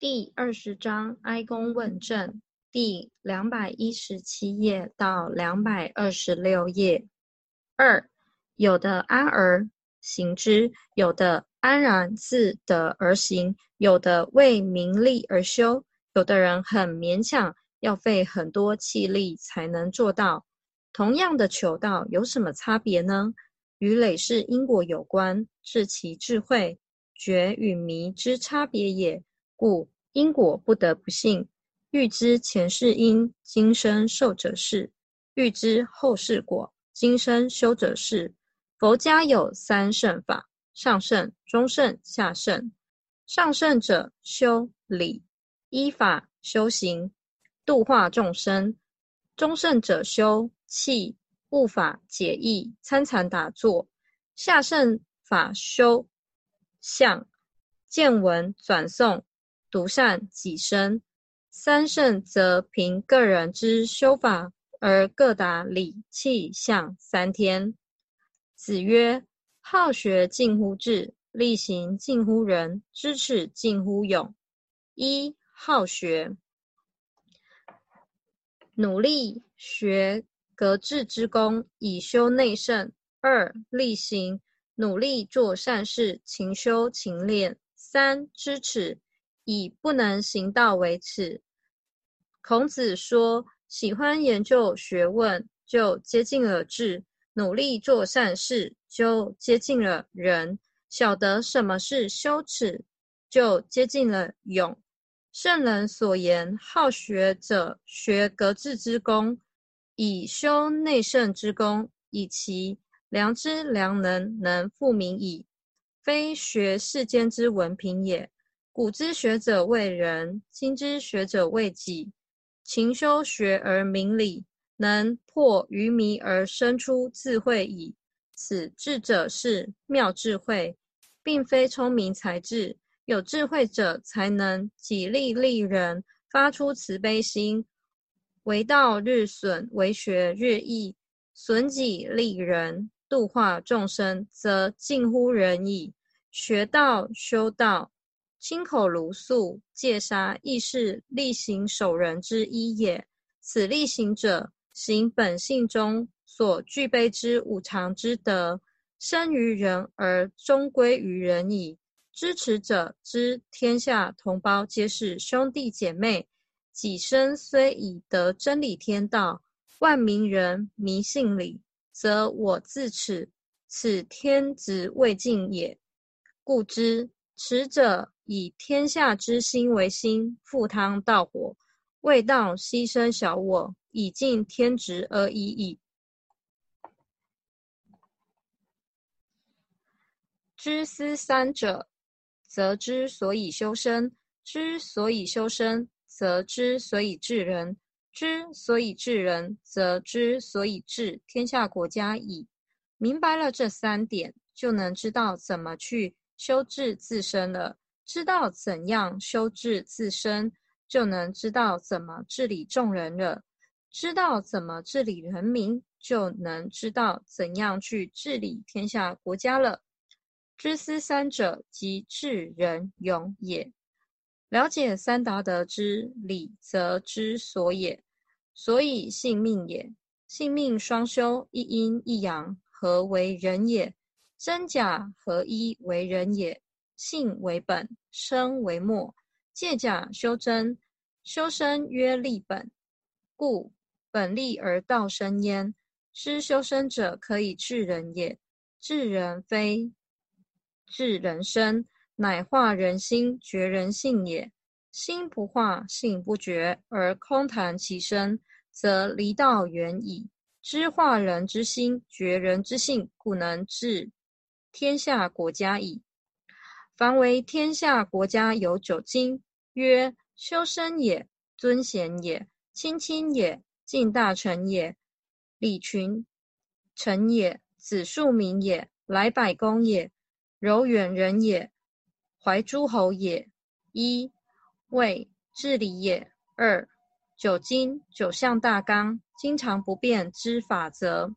第二十章哀公问政，第两百一十七页到两百二十六页。二，有的安而行之，有的安然自得而行，有的为名利而修，有的人很勉强，要费很多气力才能做到。同样的求道，有什么差别呢？与累世因果有关，是其智慧觉与迷之差别也。故因果不得不信，欲知前世因，今生受者是；欲知后世果，今生修者是。佛家有三圣法：上圣、中圣、下圣。上圣者修理，依法修行，度化众生；中圣者修气，悟法解义，参禅打坐；下圣法修相，见闻转诵。独善己身，三圣则凭个人之修法而各达理、气、象三天。子曰：“好学近乎智，力行近乎仁，知耻近乎勇。”一好学，努力学格致之功，以修内圣；二力行，努力做善事，勤修勤练；三知耻。以不能行道为耻。孔子说：“喜欢研究学问，就接近了智；努力做善事，就接近了仁；晓得什么是羞耻，就接近了勇。”圣人所言：“好学者，学格致之功，以修内圣之功，以其良知良能，能复明矣。非学世间之文凭也。”古之学者为人，今之学者为己。勤修学而明理，能破愚迷而生出智慧矣。此智者是妙智慧，并非聪明才智。有智慧者才能己利利人，发出慈悲心。为道日损，为学日益，损己利人，度化众生，则近乎仁矣。学道修道。亲口如素，戒杀亦是力行守人之一也。此力行者，行本性中所具备之五常之德，生于人而终归于人矣。知持者，知天下同胞皆是兄弟姐妹，己身虽已得真理天道，万民人迷信理，则我自耻，此天职未尽也。故知持者。以天下之心为心，赴汤蹈火，未道牺牲小我，以尽天职而已矣。知思三者，则之所以修身；之所以修身，则之所以治人；之所以治人，则之所以治天下国家矣。明白了这三点，就能知道怎么去修治自身了。知道怎样修治自身，就能知道怎么治理众人了；知道怎么治理人民，就能知道怎样去治理天下国家了。知思三者，即治人勇也。了解三达德之理，则知所也。所以性命也，性命双修，一阴一阳，何为人也？真假合一为人也。性为本，身为末。借假修真，修身曰立本，故本立而道生焉。知修身者，可以治人也。治人非治人生，乃化人心，绝人性也。心不化，性不绝，而空谈其身，则离道远矣。知化人之心，绝人之性，故能治天下国家矣。凡为天下国家有九经，曰：修身也，尊贤也，亲亲也，敬大臣也，礼群臣也，子庶民也，来百公也，柔远人也，怀诸侯也。一为治理也。二九经九项大纲，经常不变之法则。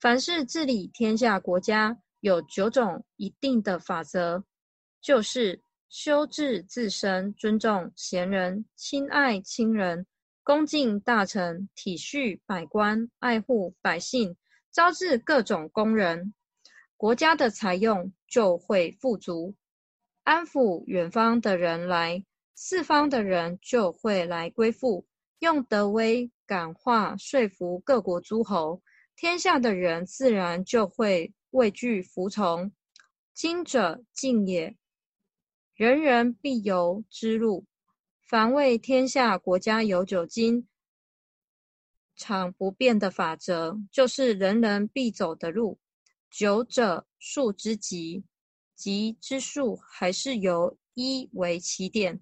凡是治理天下国家，有九种一定的法则。就是修治自身，尊重贤人，亲爱亲人，恭敬大臣，体恤百官，爱护百姓，招致各种工人，国家的财用就会富足。安抚远方的人来，四方的人就会来归附。用德威感化说服各国诸侯，天下的人自然就会畏惧服从。今者敬也。人人必由之路，凡为天下国家有酒经常不变的法则，就是人人必走的路。久者数之极，极之数还是由一为起点。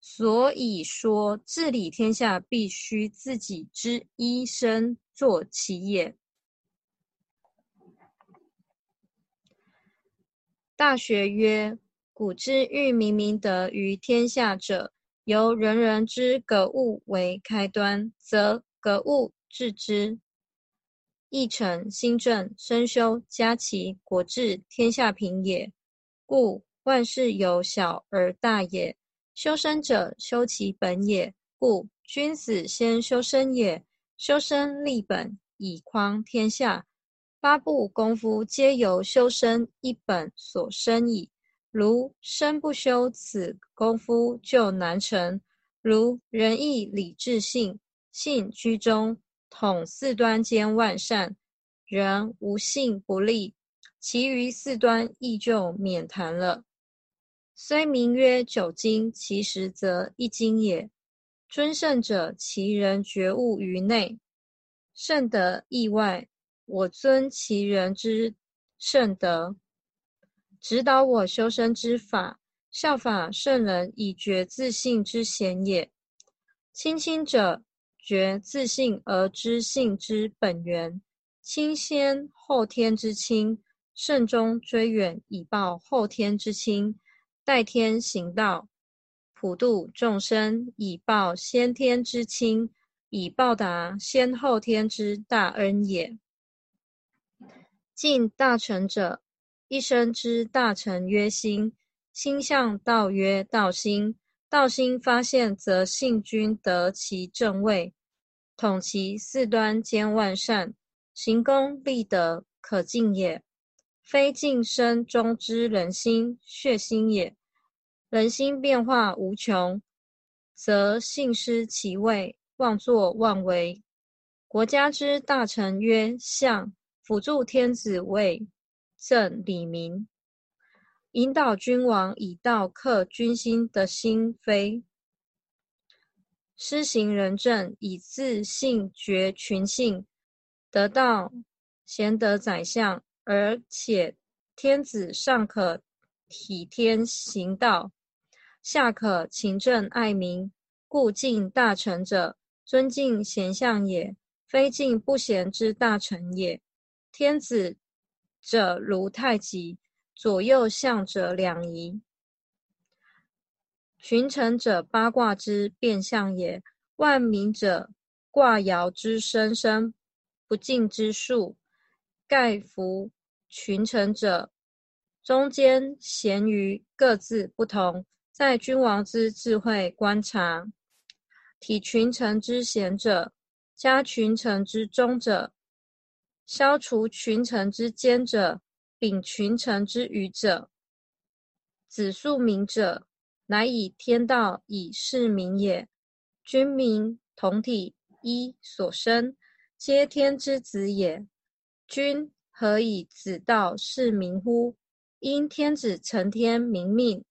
所以说，治理天下必须自己之一身做其也。大学曰。古之欲明明德于天下者，由人人之格物为开端，则格物致之，义成心正，身修家齐，国治天下平也。故万事由小而大也。修身者，修其本也。故君子先修身也。修身立本，以匡天下。八部功夫皆由修身一本所生矣。如身不修此功夫，就难成。如仁义礼智信，信居中，统四端兼万善；人无信不立，其余四端亦就免谈了。虽名曰九经，其实则一经也。尊圣者，其人觉悟于内，圣德意外。我尊其人之圣德。指导我修身之法，效法圣人以觉自信之贤也。亲亲者，觉自信而知性之本源。亲先后天之亲，慎终追远以报后天之亲。代天行道，普度众生以报先天之亲，以报答先后天之大恩也。敬大成者。一生之大成曰心，心向道曰道心，道心发现，则信君得其正位，统其四端兼万善，行功立德，可敬也。非尽身中之人心血心也。人心变化无穷，则信失其位，妄作妄为。国家之大成曰相，辅助天子位。正理明，引导君王以道克君心的心扉；施行仁政以自信绝群信，得到贤德宰相，而且天子尚可体天行道，下可勤政爱民，故敬大臣者，尊敬贤相也，非敬不贤之大臣也。天子。者如太极，左右相者两仪；群臣者八卦之变相也。万民者卦爻之生生不尽之数。盖服群臣者，中间咸鱼各自不同，在君王之智慧观察，体群臣之贤者，加群臣之忠者。消除群臣之奸者，秉群臣之愚者，子庶民者，乃以天道以事民也。君民同体，一所生，皆天之子也。君何以子道事民乎？因天子承天明命，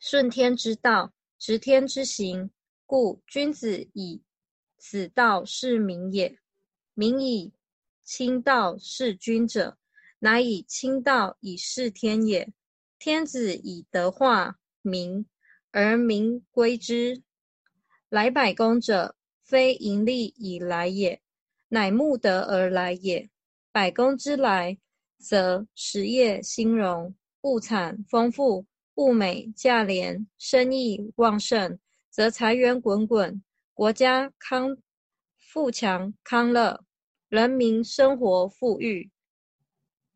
顺天之道，执天之行，故君子以子道事民也。民以清道事君者，乃以清道以事天也。天子以德化民，而民归之。来百工者，非盈利以来也，乃慕德而来也。百工之来，则实业兴荣，物产丰富，物美价廉，生意旺盛，则财源滚滚，国家康富强康乐。人民生活富裕，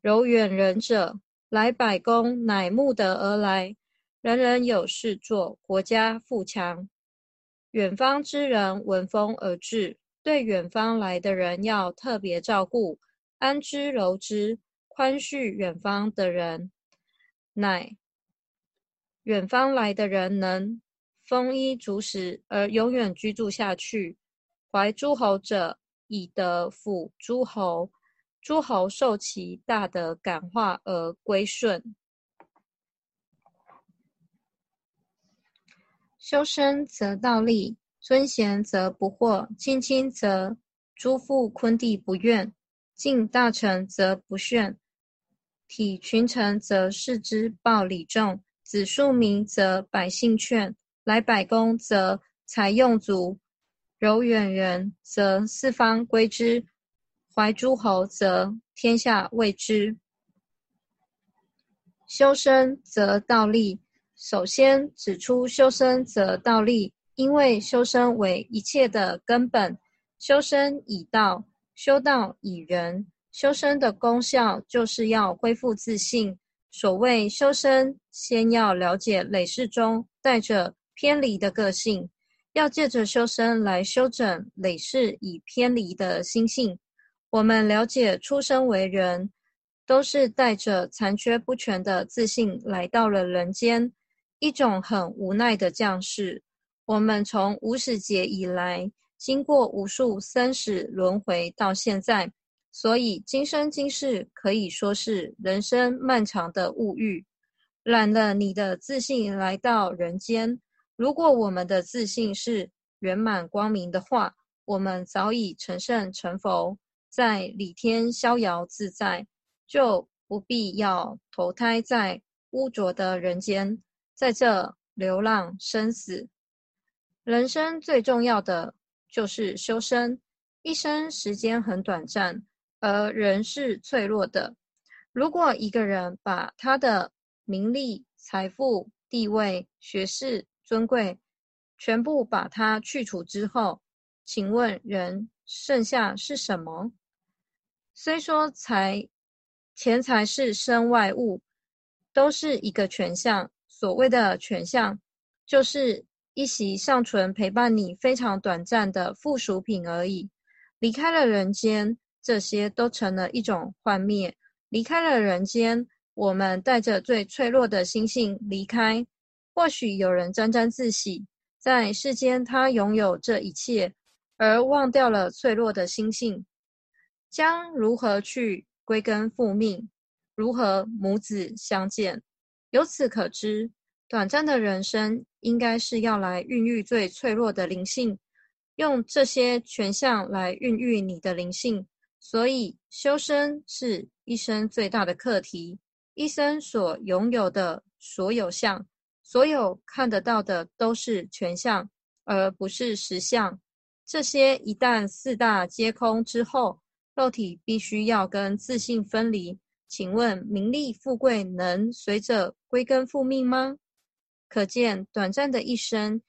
柔远仁者来百工，乃慕德而来。人人有事做，国家富强。远方之人闻风而至，对远方来的人要特别照顾，安之柔之，宽恤远方的人，乃远方来的人能丰衣足食而永远居住下去。怀诸侯者，以德辅诸侯。诸侯受其大德感化而归顺。修身则道立，尊贤则不惑，亲亲则诸父昆弟不怨，敬大臣则不炫，体群臣则视之报礼重，子庶民则百姓劝，来百工则财用足，柔远人则四方归之。怀诸侯，则天下畏之；修身则道立。首先指出修身则道立，因为修身为一切的根本。修身以道，修道以仁。修身的功效就是要恢复自信。所谓修身，先要了解累世中带着偏离的个性，要借着修身来修整累世已偏离的心性。我们了解，出生为人，都是带着残缺不全的自信来到了人间，一种很无奈的降世。我们从无始劫以来，经过无数生死轮回到现在，所以今生今世可以说是人生漫长的物欲，染了你的自信来到人间。如果我们的自信是圆满光明的话，我们早已成圣成佛。在李天逍遥自在，就不必要投胎在污浊的人间，在这流浪生死。人生最重要的就是修身。一生时间很短暂，而人是脆弱的。如果一个人把他的名利、财富、地位、学识、尊贵，全部把它去除之后，请问人剩下是什么？虽说财钱财是身外物，都是一个权相。所谓的权相，就是一席尚存陪伴你非常短暂的附属品而已。离开了人间，这些都成了一种幻灭。离开了人间，我们带着最脆弱的心性离开。或许有人沾沾自喜，在世间他拥有这一切，而忘掉了脆弱的心性。将如何去归根复命？如何母子相见？由此可知，短暂的人生应该是要来孕育最脆弱的灵性，用这些权相来孕育你的灵性。所以，修身是一生最大的课题。一生所拥有的所有相，所有看得到的都是权相，而不是实相。这些一旦四大皆空之后，肉体必须要跟自信分离，请问名利富贵能随着归根复命吗？可见短暂的一生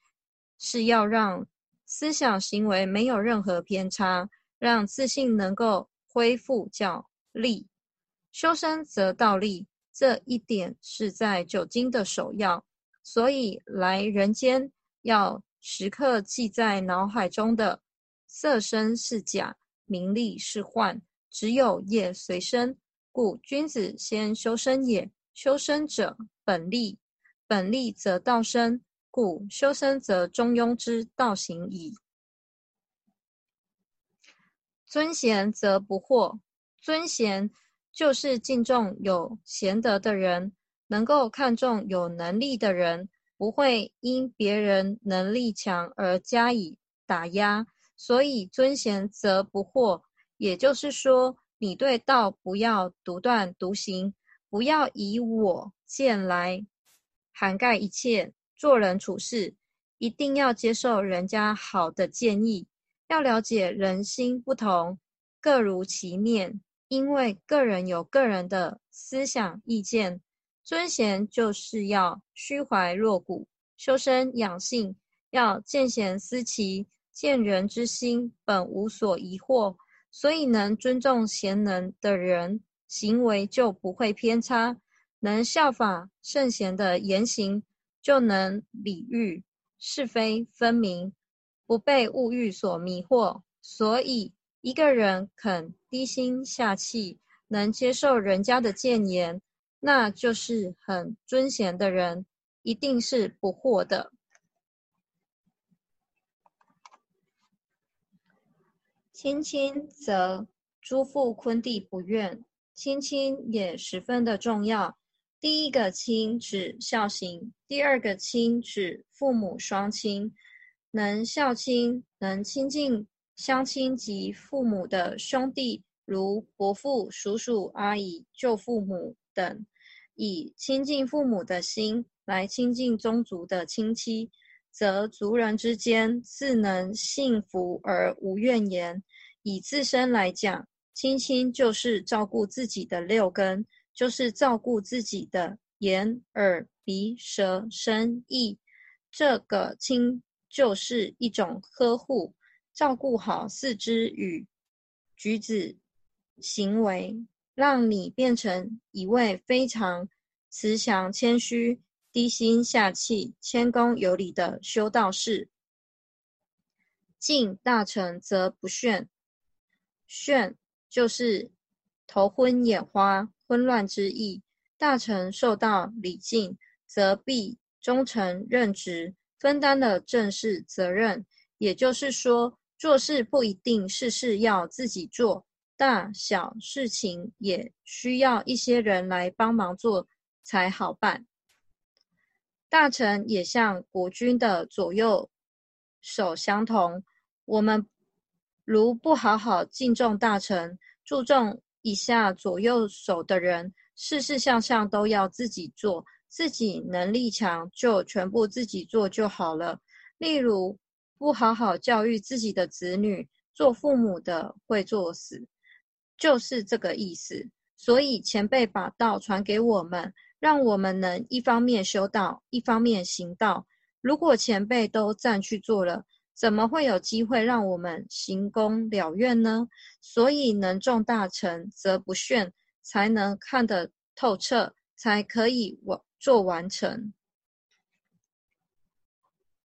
是要让思想行为没有任何偏差，让自信能够恢复叫力。修身则道立，这一点是在九经的首要，所以来人间要时刻记在脑海中的色身是假。名利是幻，只有业随身，故君子先修身也。修身者本立，本立则道生，故修身则中庸之道行矣。尊贤则不惑，尊贤就是敬重有贤德的人，能够看重有能力的人，不会因别人能力强而加以打压。所以尊贤则不惑，也就是说，你对道不要独断独行，不要以我见来涵盖一切，做人处事一定要接受人家好的建议，要了解人心不同，各如其面，因为个人有个人的思想意见。尊贤就是要虚怀若谷，修身养性，要见贤思齐。见人之心本无所疑惑，所以能尊重贤能的人，行为就不会偏差；能效法圣贤的言行，就能理喻是非分明，不被物欲所迷惑。所以，一个人肯低心下气，能接受人家的谏言，那就是很尊贤的人，一定是不惑的。亲亲则诸父坤弟不愿，亲亲也十分的重要。第一个亲指孝行，第二个亲指父母双亲。能孝亲、能亲近乡亲及父母的兄弟，如伯父、叔叔、阿姨、舅父母等，以亲近父母的心来亲近宗族的亲戚。则族人之间自能幸福而无怨言。以自身来讲，亲亲就是照顾自己的六根，就是照顾自己的眼、耳、鼻、舌、身、意。这个亲就是一种呵护，照顾好四肢与举止行为，让你变成一位非常慈祥、谦虚。低心下气、谦恭有礼的修道士。敬大臣则不炫，炫就是头昏眼花、混乱之意。大臣受到礼敬，则必忠诚任职，分担了正事责任。也就是说，做事不一定事事要自己做，大小事情也需要一些人来帮忙做才好办。大臣也像国君的左右手相同，我们如不好好敬重大臣，注重以下左右手的人，事事项项都要自己做，自己能力强就全部自己做就好了。例如，不好好教育自己的子女，做父母的会作死，就是这个意思。所以前辈把道传给我们。让我们能一方面修道，一方面行道。如果前辈都暂去做了，怎么会有机会让我们行功了愿呢？所以能重大成，则不炫，才能看得透彻，才可以完做完成。